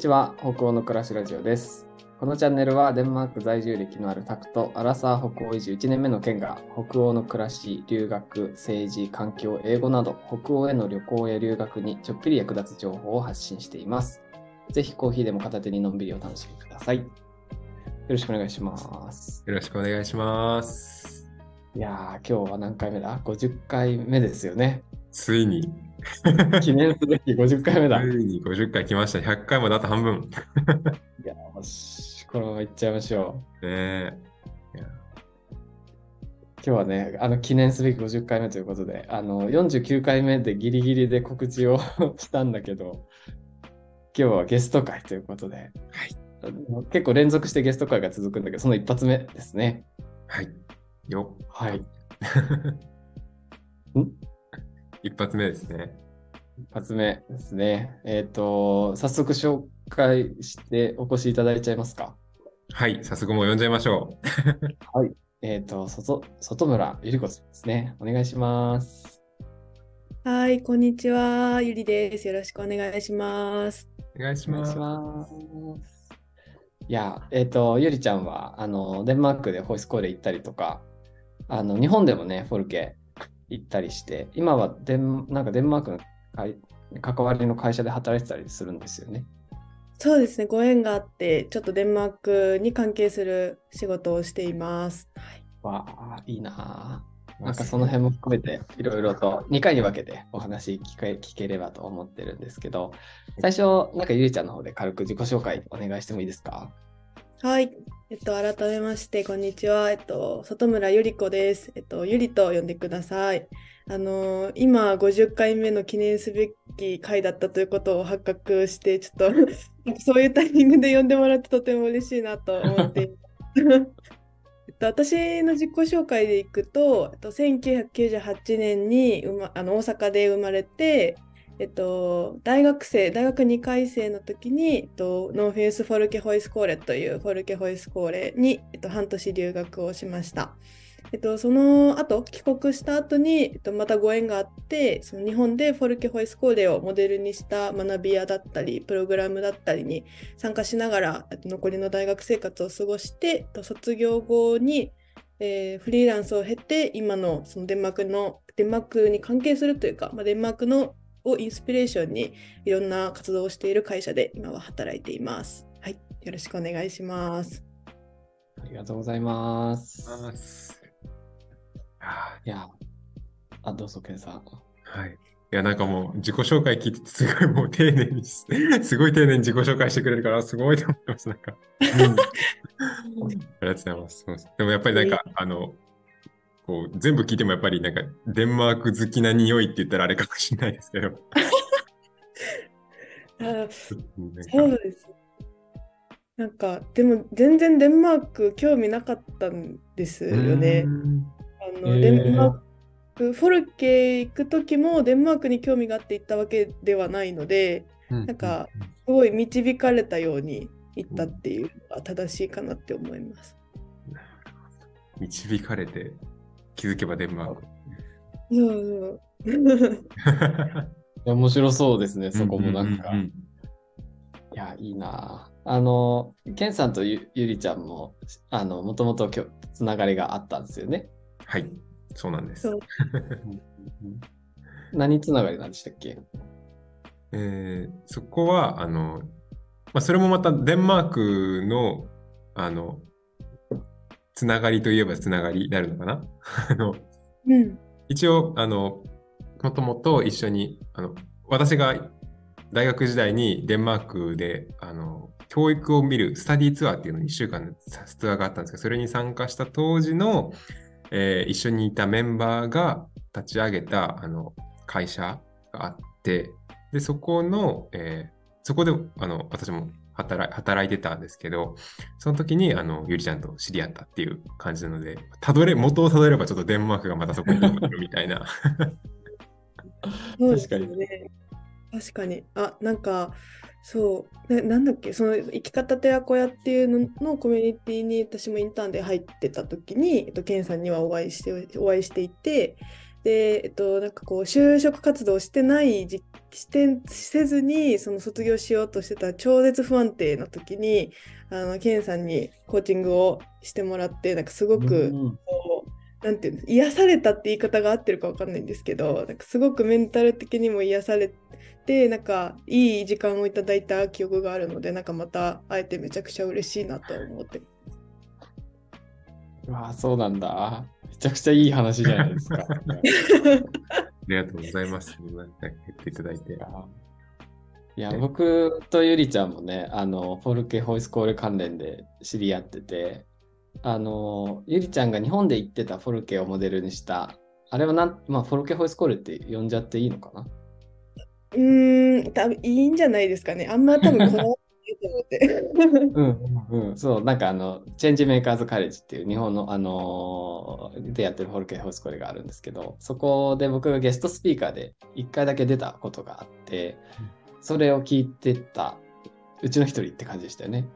ちは北欧の暮らしラジオですこのチャンネルはデンマーク在住歴のあるタクとアラサー北欧移住1年目の県が北欧の暮らし、留学、政治、環境、英語など北欧への旅行や留学にちょっぴり役立つ情報を発信しています。ぜひコーヒーでも片手にのんびりお楽しみください。よろしくお願いします。よろしくお願いします。いやー、今日は何回目だ ?50 回目ですよね。ついに、記念すべき50回目だ。ついに50回来ました。100回まであと半分。いやーし、このままいっちゃいましょう。ねえ。今日はね、あの記念すべき50回目ということで、あの49回目でギリギリで告知を したんだけど、今日はゲスト会ということで、あの結構連続してゲスト会が続くんだけど、その一発目ですね。はい。よっ。はい。一発目ですね。一発目ですね。えっ、と、早速紹介してお越しいただいちゃいますか？はい。早速もう呼んじゃいましょう。えっ、と、外外村ゆり子さんですね。お願いします。はい、こんにちは。ゆりです。よろしくお願いします。お願いしますお願いし。ます。いや、えっ、と、ゆりちゃんは、あの、デンマークでホイスコーレ行ったりとか、あの、日本でもね、フォルケ行ったりして、今はデン、なんかデンマークの会関わりの会社で働いてたりするんですよね。そうですね、ご縁があって、ちょっとデンマークに関係する仕事をしています。はい、わあ、いいなあ。なんかその辺も含めて、いろいろと2回に分けてお話聞け聞ければと思ってるんですけど、最初、なんかゆりちゃんの方で軽く自己紹介お願いしてもいいですか？はい、えっと、改めまして、こんにちは。えっと、外村ゆり子です。えっと、ゆりと呼んでください。あのー今、50回目の記念すべき回だったということを発覚して、ちょっと そういうタイミングで呼んでもらってとても嬉しいなと思っています。えっと、私の自己紹介でいくと、えっと、1998年に、ま、あの大阪で生まれて、えっと、大学生、大学2回生の時に、えっと、ノーフェイス・フォルケ・ホイスコーレというフォルケ・ホイスコーレに、えっと、半年留学をしました。えっと、その後、帰国した後に、えっと、またご縁があって、その日本でフォルケ・ホイスコーレをモデルにした学び屋だったり、プログラムだったりに参加しながら、残りの大学生活を過ごして、えっと卒業後に、えーフリーランスを経て、今のそのデンマークの、デンマークに関係するというか、まあ、デンマークのをインスピレーションにいろんな活動をしている会社で今は働いています。はい、よろしくお願いします。ありがとうございます。ますあいや、あ、どうぞ、ケンさん。ーはい。いや、なんかもう自己紹介聞いてて、すごいもう丁寧にす、すごい丁寧に自己紹介してくれるから、すごいと思ってます。なんか。ありがとうございますでもやっぱりなんか、あの、こう、全部聞いてもやっぱりなんか、デンマーク好きな匂いって言ったらあれかもしれないですけど。そうです。なんか、でも全然デンマーク興味なかったんですよねう。んあのへーデンマーク、フォルケ行く時もデンマークに興味があって行ったわけではないので、なんか、すごい導かれたように行ったっていうのが正しいかなって思います。導かれて気づけばデンマーク。そうそう。い や面白そうですね、そこもなんか。ううういや、いいなあ。あの、ケンさんとゆゆりちゃんも、あの、もともとつながりがあったんですよね。はい、そうなんです。何つながりなんでしたっけ？えーそこは、あの、まあ、それもまたデンマークの、あの、つながりといえばつながりになるのかな？あのうん。一応、あの、もともと一緒に、あの、私が大学時代にデンマークで、あの、教育を見るスタディツアーっていうのに1週間のツアーがあったんですけど、それに参加した当時の、えー一緒にいたメンバーが立ち上げた、あの、会社があって、で、そこの、えーそこで、あの、私も働い働いてたんですけど、その時に、あの、ゆりちゃんと知り合ったっていう感じなので、たどれ、元をたどればちょっとデンマークがまたそこに出てくるみたいな。そうです確かよね。確かに。あ、なんか、そう、ななんだっけ、その生き方寺子屋っていうののコミュニティに私もインターンで入ってた時に、えっと、ケンさんにはお会いして、お会いしていて、で、えっと、なんかこう就職活動してないじしてせずにその卒業しようとしてた超絶不安定な時にあのケンさんにコーチングをしてもらってなんかすごくこう、なんていうの癒されたって言い方が合ってるか分かんないんですけどなんかすごくメンタル的にも癒されてなんかいい時間をいただいた記憶があるのでなんかまた会えてめちゃくちゃ嬉しいなと思ってうわそうなんだ。めちゃくちゃいい話じゃないですか。ありがとうございます。言っていただいて。いや、僕とゆりちゃんもね、あの、フォルケホイスコール関連で知り合ってて、あの、ゆりちゃんが日本で行ってたフォルケをモデルにした、あれはなん、まあ、フォルケホイスコールって呼んじゃっていいのかな？うーん、多分いいんじゃないですかね。あんま多分こうんうん、そう、なんかあの、チェンジメーカーズカレッジっていう日本の、あのー、でやってるホルケホスコレがあるんですけど、そこで僕がゲストスピーカーで1回だけ出たことがあって、それを聞いてたうちの一人って感じでしたよね。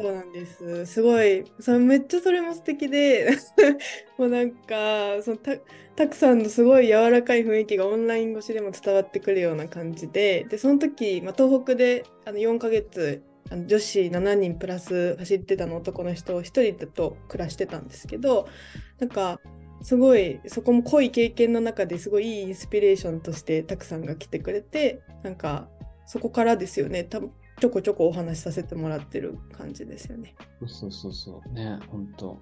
そうなんです。すごい、そめっちゃそれも素敵で、もうなんか、そのたたくさんのすごい柔らかい雰囲気がオンライン越しでも伝わってくるような感じで、で、その時、まあ、東北であの4ヶ月、あの女子7人プラス走ってたの男の人を1人と暮らしてたんですけど、なんか、すごいそこも濃い経験の中ですごいいいインスピレーションとしてたくさんが来てくれてなんかそこからですよね。多分ちょこちょこお話しさせてもらってる感じですよね。そうそうそうね、本当。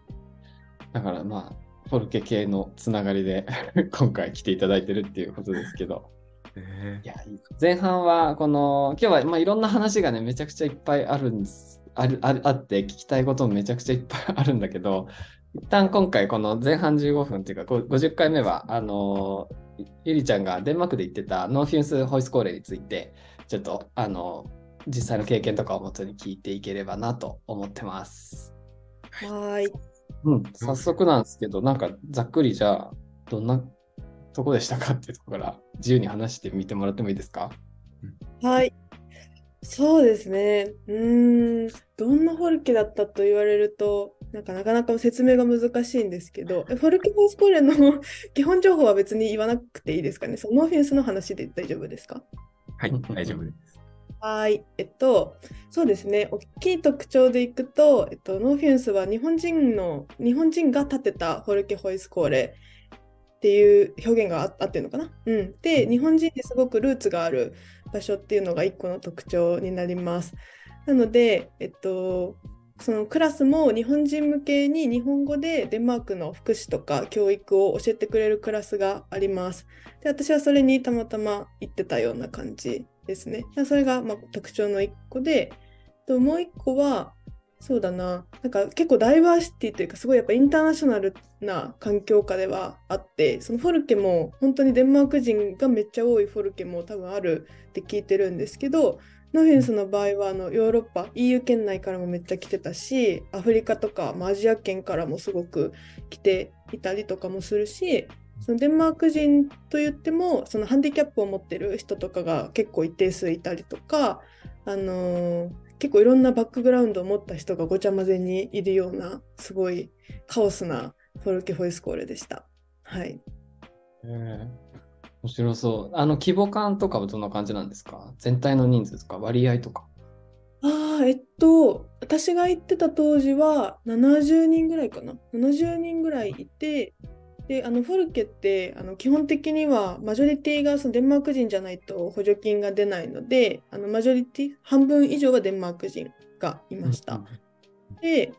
だからまあ、フォルケ系のつながりで 今回来ていただいてるっていうことですけど。えー、いや前半はこの今日はまあいろんな話がねめちゃくちゃいっぱいあるんですあるああって聞きたいこともめちゃくちゃいっぱいあるんだけど一旦今回この前半15分っていうか50回目はあのゆりちゃんがデンマークで言ってたノーフィンスホイスコーレについてちょっとあの実際の経験とかをもとに聞いていければなと思ってます。はい。うん、早速なんですけど、なんかざっくりじゃあ、どんなとこでしたかっていうところから自由に話してみてもらってもいいですか？はい。そうですね。うん、どんなフォルケだったと言われると、なんかなかなか説明が難しいんですけど、フォルケ・フォースコーレの 基本情報は別に言わなくていいですかね？そのノーフェンスの話で大丈夫ですか？はい、大丈夫です。はい、えっと、そうですね、大きい特徴でいくと、えっと、ノーフィンスは日本人の、日本人が建てたホルケ・ホイスコーレっていう表現があってるのかな？うん、で、日本人ですごくルーツがある場所っていうのが一個の特徴になります。なので、えっと、そのクラスも日本人向けに日本語でデンマークの福祉とか教育を教えてくれるクラスがあります。で私はそれにたまたま行ってたような感じですね。それがまあ特徴の1個で、ともう1個は、そうだな、なんか結構ダイバーシティというか、すごいやっぱインターナショナルな環境下ではあって、そのフォルケも本当にデンマーク人がめっちゃ多いフォルケも多分あるって聞いてるんですけど、ノフェンスの場合はあのヨーロッパ EU 圏内からもめっちゃ来てたしアフリカとか、まあ、アジア圏からもすごく来ていたりとかもするしそのデンマーク人といってもそのハンディキャップを持ってる人とかが結構一定数いたりとか、あのー、結構いろんなバックグラウンドを持った人がごちゃ混ぜにいるようなすごいカオスなフォルケ・フォイスコーレでした。はい。えー、面白そう。あの規模感とかはどんな感じなんですか？全体の人数とか割合とか。ああ、えっと、私が行ってた当時は70人ぐらいかな。70人ぐらいいて、であのフォルケってあの基本的にはマジョリティがそのデンマーク人じゃないと補助金が出ないのであのマジョリティ半分以上はデンマーク人がいました。で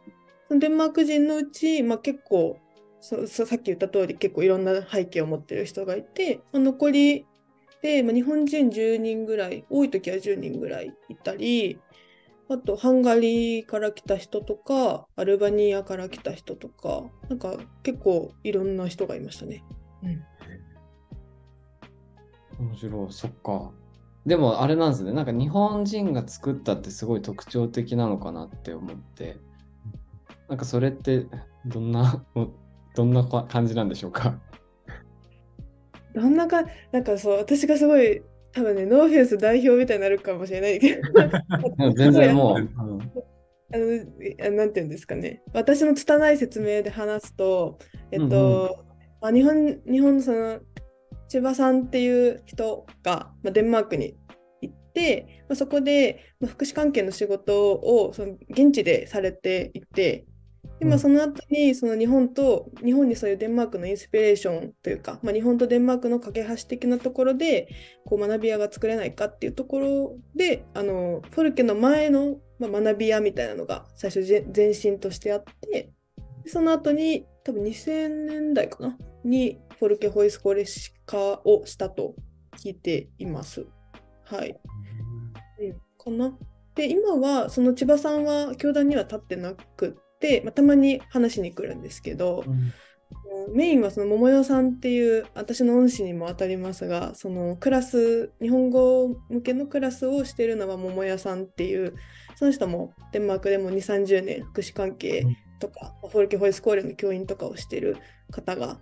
そのデンマーク人のうち、まあ、結構そさっき言った通り結構いろんな背景を持ってる人がいて、まあ、残りで、まあ、日本人10人ぐらい多い時は10人ぐらいいたりあと、ハンガリーから来た人とか、アルバニアから来た人とか、なんか結構いろんな人がいましたね。うん。面白い、そっか。でもあれなんですね、なんか日本人が作ったってすごい特徴的なのかなって思って、なんかそれってどんな、どんな感じなんでしょうか？どんなか、なんかそう、私がすごい多分ね、ノーフェンス代表みたいになるかもしれないけど。全然もう。あのなんていうんですかね。私の拙い説明で話すと、えっと、あ日本日本のその千葉さんっていう人が、まあ、デンマークに行って、まあ、そこで、まあ、福祉関係の仕事をその現地でされていてで、まあ、うんその後にその日本と日本にそういうデンマークのインスピレーションというか、まあ、日本とデンマークの架け橋的なところでこう学び屋が作れないかっていうところであのフォルケの前の、まあ、学び屋みたいなのが最初ぜ前身としてあってでその後に多分2000年代かなにフォルケホイスコレシ化をしたと聞いています。はい。うん、かな。で、今はその千葉さんは教団には立ってなくって、まあ、たまに話しに来るんですけど、メインはその桃代さんっていう私の恩師にも当たりますがそのクラス日本語向けのクラスをしているのは桃代さんっていうその人もデンマークでも2 3 0年福祉関係とか、フォルケホイスコーレの教員とかをしている方が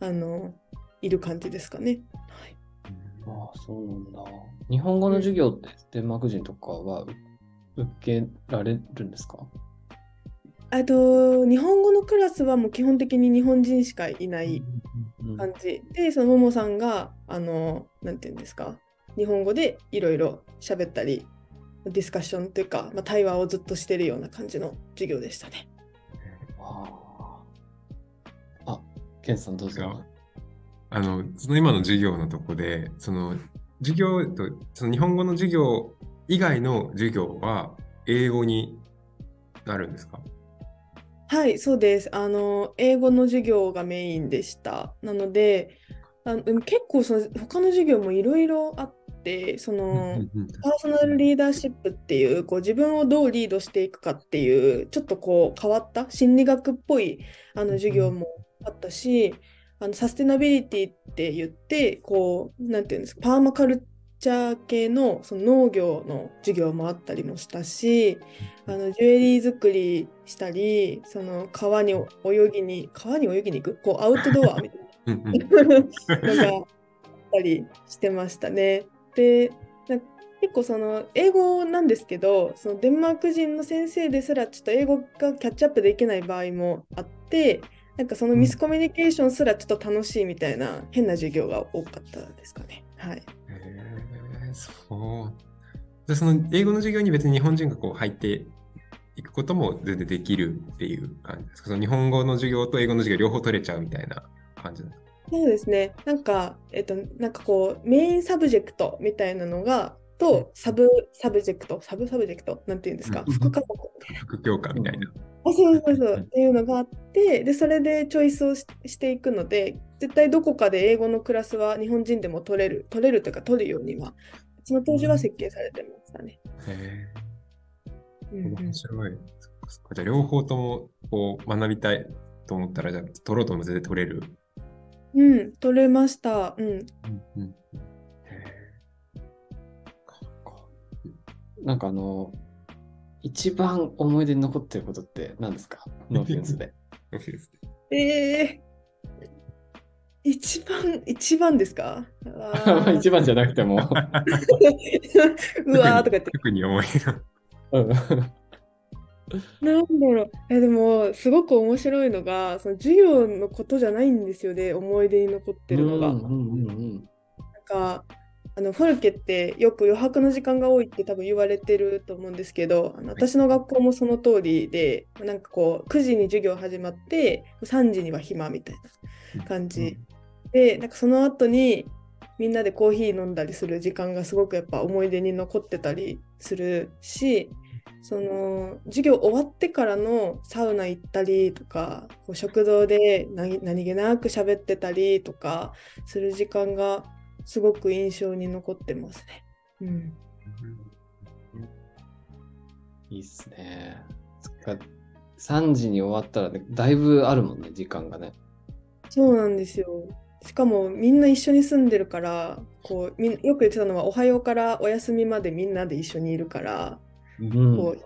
あのいる感じですかね。はい、ああ、そうなんだ。日本語の授業ってデンマーク人とかはう受けられるんですか？あと日本語のクラスはもう基本的に日本人しかいないうん感じでそのももさんがあのなんていうんですか？日本語でいろいろ喋ったりディスカッションというか、まあ、対話をずっとしてるような感じの授業でしたね。ああ。あ、ケンさんどうぞ。あの、その今の授業のとこで、その授業と、その日本語の授業以外の授業は英語になるんですか？はい、そうです。あの英語の授業がメインでした。なので、あのでも結構その他の授業もいろいろあって、その、パーソナルリーダーシップっていうこう自分をどうリードしていくかっていうちょっとこう変わった心理学っぽいあの授業もあったしあのサステナビリティって言ってこうなんていうんですかパーマカルチャー系のその農業の授業もあったりもしたしあのジュエリー作りしたりその川に泳ぎに川に泳ぎに行く？こうアウトドアみたいな。のがあったりしてましたね。で結構その英語なんですけどそのデンマーク人の先生ですらちょっと英語がキャッチアップできない場合もあってなんかそのミスコミュニケーションすらちょっと楽しいみたいな変な授業が多かったですかね。はい、そう。で、その英語の授業に別に日本人がこう入っていくことも全然できるっていう感じですか？その日本語の授業と英語の授業両方取れちゃうみたいな感じなんですか？そうですね。なんか、えっと、なんかこう、 main subject みたいなのが、と、 sub subject、sub subject、なんていうんですか、うん。副科目 副教科みたいな。あそうそうそう。っていうのがあってでそれでチョイスをししていくので絶対どこかで英語のクラスは日本人でも取れる取れるというか取るようにはその当時は設計されてましたね。へうんうんー面白い。そっかそっかじゃあ両方ともこう学びたいと思ったら、じゃあ取ろうとも全然取れる。うん、取れました。うん、うんうんへなんかあの、一番思い出に残ってることって何ですか？ノーフェンスで。ー OK ですえー、一番一番ですか？一番じゃなくても。うわーとか言って。特に思い出が。うん。なんだろう。えでもすごく面白いのがその授業のことじゃないんですよね思い出に残ってるのが。うんうんうんなんかあのフォルケってよく余白の時間が多いって多分言われてると思うんですけどあの私の学校もその通りでなんかこう9時に授業始まって3時には暇みたいな感じでなんかその後にみんなでコーヒー飲んだりする時間がすごくやっぱ思い出に残ってたりするしその授業終わってからのサウナ行ったりとかこう食堂で何何気なく喋ってたりとかする時間がすごく印象に残ってますね。うん、いいっすね。そっか3時に終わったらね、だいぶあるもんね、時間がね。そうなんですよ。しかもみんな一緒に住んでるからこうみんよく言ってたのはおはようからお休みまでみんなで一緒にいるから、うん。こう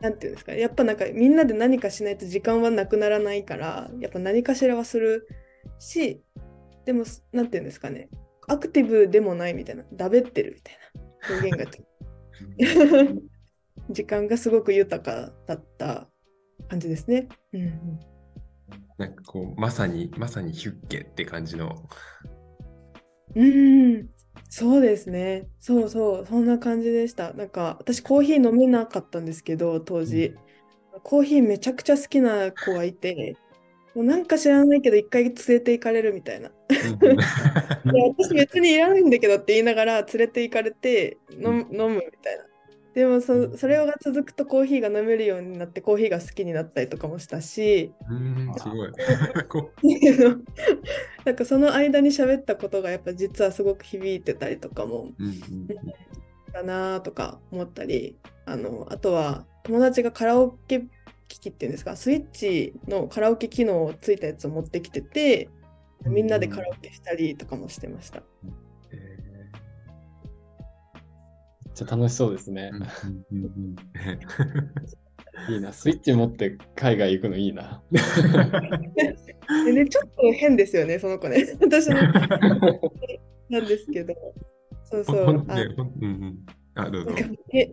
なんていうんですかやっぱなんかみんなで何かしないと時間はなくならないからやっぱ何かしらはするしでもなんていうんですかねアクティブでもないみたいなだべってるみたいな表現が 時間がすごく豊かだった感じですね。うんうんなんかこう、まさに、まさにヒュッケって感じの。うん、そうですね。そうそう、そんな感じでした。なんか、私コーヒー飲めなかったんですけど、当時。コーヒーめちゃくちゃ好きな子がいて、もうなんか知らないけど、一回連れて行かれるみたいな。私別にいらないんだけどって言いながら連れて行かれて飲むみたいな。でもそそれが続くとコーヒーが飲めるようになってコーヒーが好きになったりとかもしたし。うん、すごい。こなんかその間に喋ったことがやっぱ実はすごく響いてたりとかもううんうん。だなとか思ったりあのあとは友達がカラオケ機器っていうんですかスイッチのカラオケ機能ついたやつを持ってきててみんなでカラオケしたりとかもしてました。えちゃ楽しそうですね いいな。スイッチ持って海外行くのいいな。でね、ちょっと変ですよね、その子ね。私のなんですけど。そうそう。あねうんうんあ、どうぞ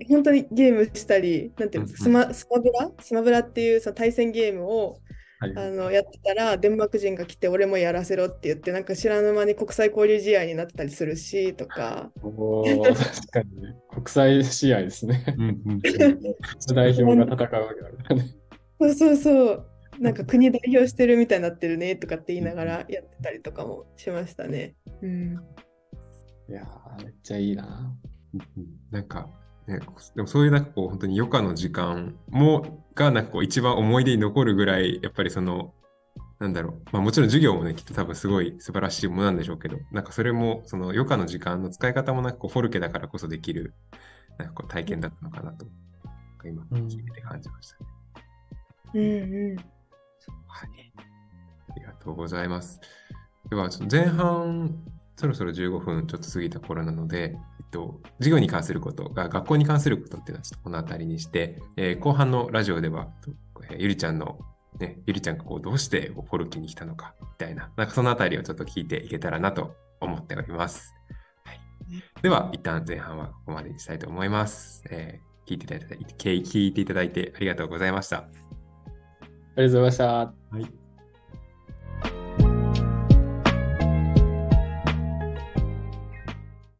本当にゲームしたり、なんていうスマスマブラ？スマブラっていうその対戦ゲームをはいあのやってたら、デンマーク人が来て、俺もやらせろって言って、なんか知らぬ間に国際交流試合になってたりするし、とか。おー確かにね。国際試合ですね。うんうん代表が戦うわけだからね。そうそうそう。なんか国代表してるみたいになってるねとかって言いながらやってたりとかもしましたね。うん。いやー、めっちゃいいな。うんなんか、ね、でもそういうなんかこう本当に余暇の時間もがなんかこう一番思い出に残るぐらいやっぱりそのなんだろう、まあ、もちろん授業もねきっと多分すごい素晴らしいものなんでしょうけどなんかそれもその余暇の時間の使い方もなんかこうフォルケだからこそできるなんかこう体験だったのかなとなんか今うん聞いて感じましたね、うんうん。はい。ありがとうございます。では、ちょっと前半、そろそろ15分ちょっと過ぎた頃なので、と、授業に関することが、学校に関することっていうのはちょっとこの辺りにして、えー後半のラジオでは、えーゆりちゃんの、ね、ゆりちゃんがこうどうしてフォルキに来たのかみたいな、なんかその辺りをちょっと聞いていけたらなと思っております。はい、では、一旦前半はここまでにしたいと思います。えー聞いていただいて、聞いていただいてありがとうございました。ありがとうございました。はい。